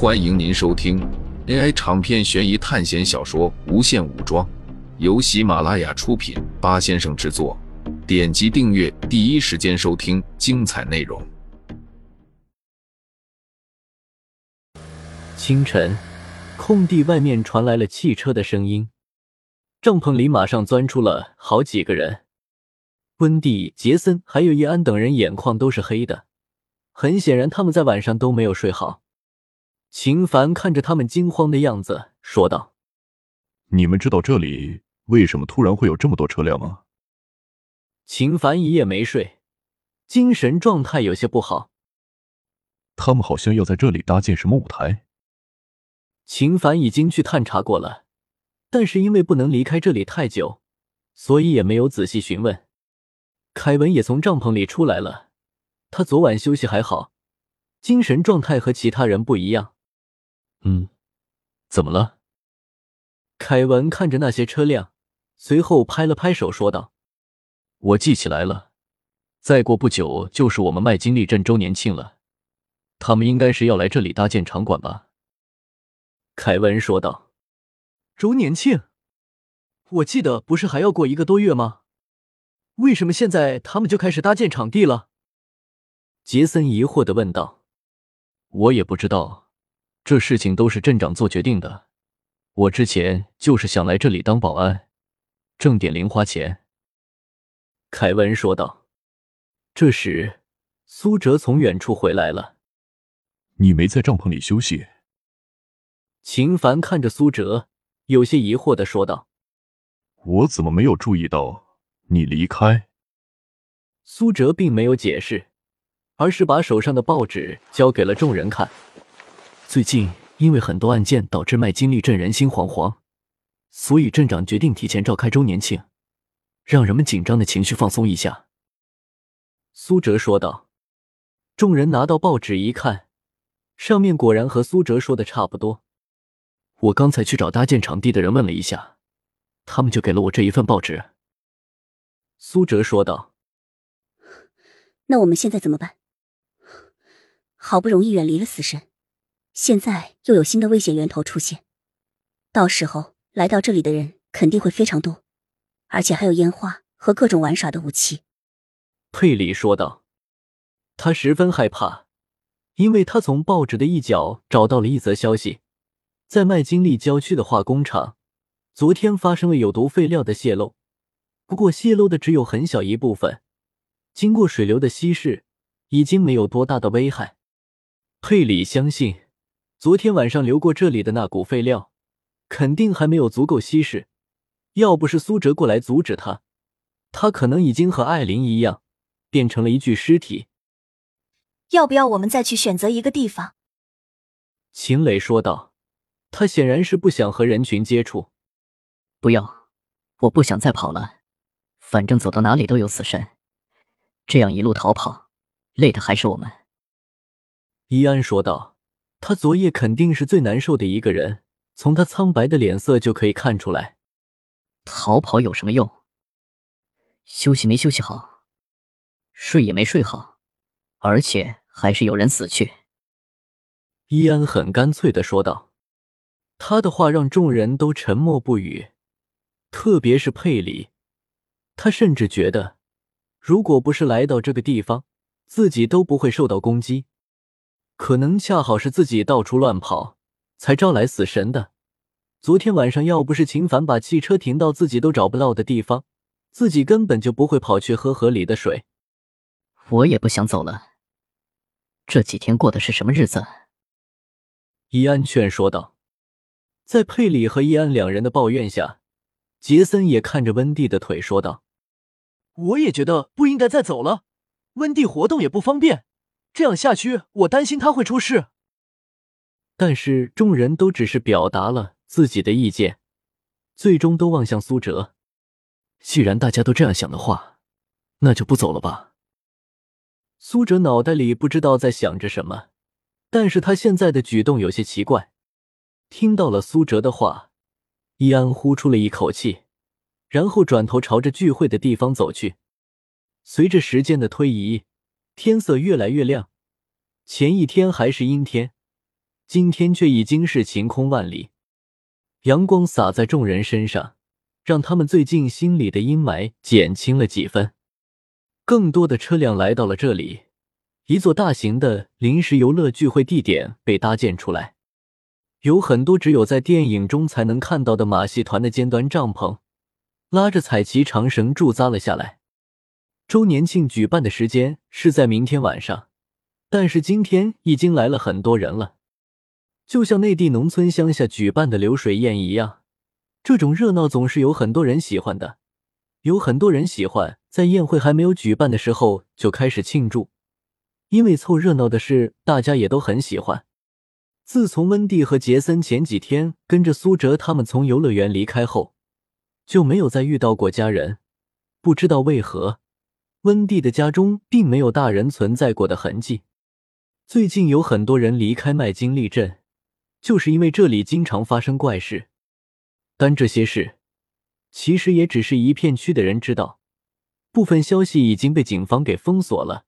欢迎您收听 AI 长篇悬疑探险小说《无限武装》，由喜马拉雅出品，八先生制作。点击订阅，第一时间收听精彩内容。清晨，空地外面传来了汽车的声音，帐篷里马上钻出了好几个人。温蒂、杰森还有叶安等人眼眶都是黑的，很显然他们在晚上都没有睡好。秦凡看着他们惊慌的样子，说道：“你们知道这里为什么突然会有这么多车辆吗？”秦凡一夜没睡，精神状态有些不好。他们好像要在这里搭建什么舞台。秦凡已经去探查过了，但是因为不能离开这里太久，所以也没有仔细询问。凯文也从帐篷里出来了，他昨晚休息还好，精神状态和其他人不一样。嗯，怎么了？凯文看着那些车辆，随后拍了拍手，说道：“我记起来了，再过不久就是我们麦金利镇周年庆了，他们应该是要来这里搭建场馆吧？”凯文说道：“周年庆？我记得不是还要过一个多月吗？”为什么现在他们就开始搭建场地了？杰森疑惑的问道。我也不知道，这事情都是镇长做决定的。我之前就是想来这里当保安，挣点零花钱。凯文说道。这时，苏哲从远处回来了。你没在帐篷里休息？秦凡看着苏哲，有些疑惑的说道。我怎么没有注意到？你离开，苏哲并没有解释，而是把手上的报纸交给了众人看。最近因为很多案件导致麦金利镇人心惶惶，所以镇长决定提前召开周年庆，让人们紧张的情绪放松一下。苏哲说道。众人拿到报纸一看，上面果然和苏哲说的差不多。我刚才去找搭建场地的人问了一下，他们就给了我这一份报纸。苏哲说道：“那我们现在怎么办？好不容易远离了死神，现在又有新的危险源头出现，到时候来到这里的人肯定会非常多，而且还有烟花和各种玩耍的武器。”佩里说道：“他十分害怕，因为他从报纸的一角找到了一则消息，在麦金利郊区的化工厂，昨天发生了有毒废料的泄漏。”不过泄漏的只有很小一部分，经过水流的稀释，已经没有多大的危害。佩里相信，昨天晚上流过这里的那股废料，肯定还没有足够稀释。要不是苏哲过来阻止他，他可能已经和艾琳一样，变成了一具尸体。要不要我们再去选择一个地方？秦磊说道，他显然是不想和人群接触。不要，我不想再跑了。反正走到哪里都有死神，这样一路逃跑，累的还是我们。伊安说道：“他昨夜肯定是最难受的一个人，从他苍白的脸色就可以看出来。逃跑有什么用？休息没休息好，睡也没睡好，而且还是有人死去。”伊安很干脆的说道。他的话让众人都沉默不语，特别是佩里。他甚至觉得，如果不是来到这个地方，自己都不会受到攻击。可能恰好是自己到处乱跑，才招来死神的。昨天晚上要不是秦凡把汽车停到自己都找不到的地方，自己根本就不会跑去喝河里的水。我也不想走了。这几天过的是什么日子？伊安劝说道。在佩里和伊安两人的抱怨下，杰森也看着温蒂的腿说道。我也觉得不应该再走了，温蒂活动也不方便，这样下去我担心他会出事。但是众人都只是表达了自己的意见，最终都望向苏哲。既然大家都这样想的话，那就不走了吧。苏哲脑袋里不知道在想着什么，但是他现在的举动有些奇怪。听到了苏哲的话，伊安呼出了一口气。然后转头朝着聚会的地方走去。随着时间的推移，天色越来越亮。前一天还是阴天，今天却已经是晴空万里，阳光洒在众人身上，让他们最近心里的阴霾减轻了几分。更多的车辆来到了这里，一座大型的临时游乐聚会地点被搭建出来，有很多只有在电影中才能看到的马戏团的尖端帐篷，拉着彩旗长绳驻扎了下来。周年庆举办的时间是在明天晚上，但是今天已经来了很多人了。就像内地农村乡下举办的流水宴一样，这种热闹总是有很多人喜欢的。有很多人喜欢在宴会还没有举办的时候就开始庆祝，因为凑热闹的事大家也都很喜欢。自从温蒂和杰森前几天跟着苏哲他们从游乐园离开后，就没有再遇到过家人。不知道为何，温蒂的家中并没有大人存在过的痕迹。最近有很多人离开麦金利镇。就是因为这里经常发生怪事，但这些事其实也只是一片区的人知道，部分消息已经被警方给封锁了。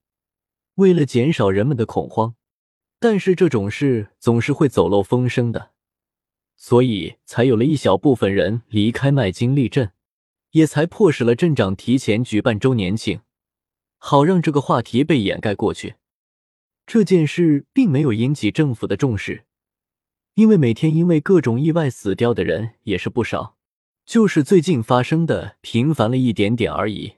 为了减少人们的恐慌，但是这种事总是会走漏风声的，所以才有了一小部分人离开麦金利镇，也才迫使了镇长提前举办周年庆，好让这个话题被掩盖过去。这件事并没有引起政府的重视。因为每天因为各种意外死掉的人也是不少，就是最近发生的频繁了一点点而已。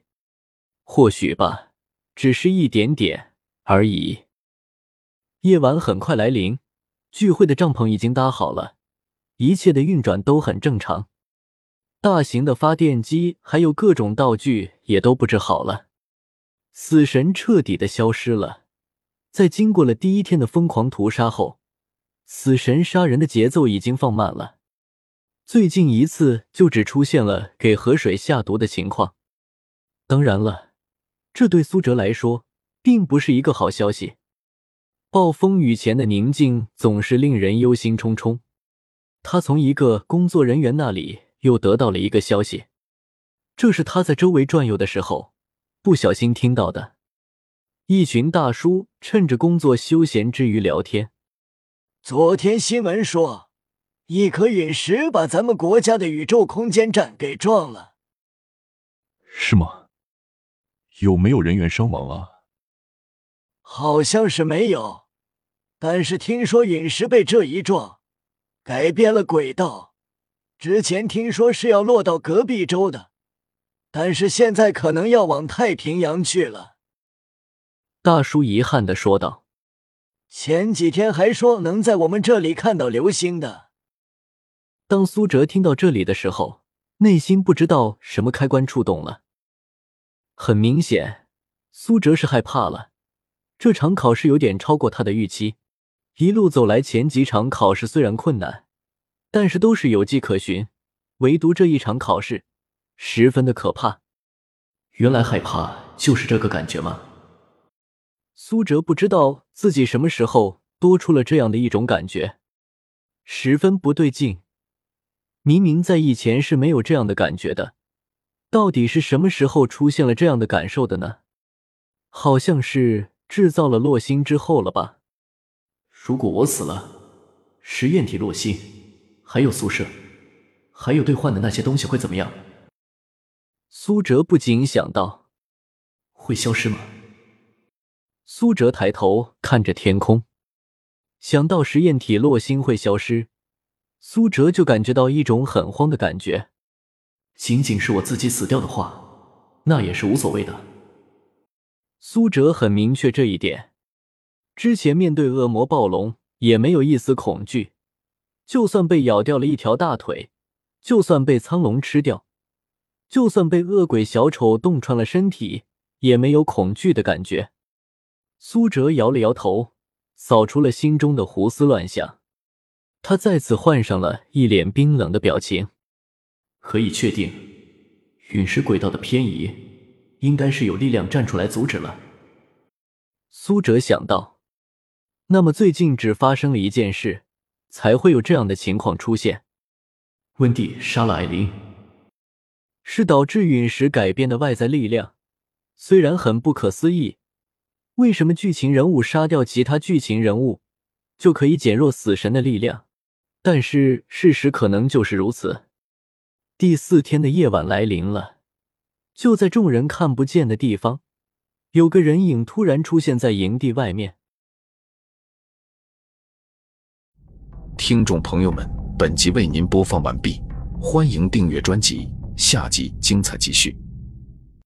或许吧，只是一点点而已。夜晚很快来临，聚会的帐篷已经搭好了，一切的运转都很正常。大型的发电机还有各种道具也都布置好了。死神彻底的消失了，在经过了第一天的疯狂屠杀后。死神杀人的节奏已经放慢了，最近一次就只出现了给河水下毒的情况。当然了，这对苏哲来说并不是一个好消息。暴风雨前的宁静总是令人忧心忡忡。他从一个工作人员那里又得到了一个消息，这是他在周围转悠的时候不小心听到的。一群大叔趁着工作休闲之余聊天。昨天新闻说，一颗陨石把咱们国家的宇宙空间站给撞了，是吗？有没有人员伤亡啊？好像是没有，但是听说陨石被这一撞，改变了轨道。之前听说是要落到隔壁州的，但是现在可能要往太平洋去了。大叔遗憾的说道。前几天还说能在我们这里看到流星的。当苏哲听到这里的时候，内心不知道什么开关触动了。很明显，苏哲是害怕了。这场考试有点超过他的预期。一路走来，前几场考试虽然困难，但是都是有迹可循，唯独这一场考试十分的可怕。原来害怕就是这个感觉吗？苏哲不知道自己什么时候多出了这样的一种感觉，十分不对劲。明明在以前是没有这样的感觉的，到底是什么时候出现了这样的感受的呢？好像是制造了落星之后了吧？如果我死了，实验体落星，还有宿舍，还有兑换的那些东西会怎么样？苏哲不禁想到，会消失吗？苏哲抬头看着天空，想到实验体落星会消失，苏哲就感觉到一种很慌的感觉。仅仅是我自己死掉的话，那也是无所谓的。苏哲很明确这一点，之前面对恶魔暴龙也没有一丝恐惧，就算被咬掉了一条大腿，就算被苍龙吃掉，就算被恶鬼小丑洞穿了身体，也没有恐惧的感觉。苏哲摇了摇头，扫除了心中的胡思乱想。他再次换上了一脸冰冷的表情。可以确定，陨石轨道的偏移应该是有力量站出来阻止了。苏哲想到，那么最近只发生了一件事，才会有这样的情况出现。温蒂杀了艾琳，是导致陨石改变的外在力量，虽然很不可思议。为什么剧情人物杀掉其他剧情人物，就可以减弱死神的力量。但是事实可能就是如此。第四天的夜晚来临了，就在众人看不见的地方，有个人影突然出现在营地外面。听众朋友们，本集为您播放完毕，欢迎订阅专辑，下集精彩继续。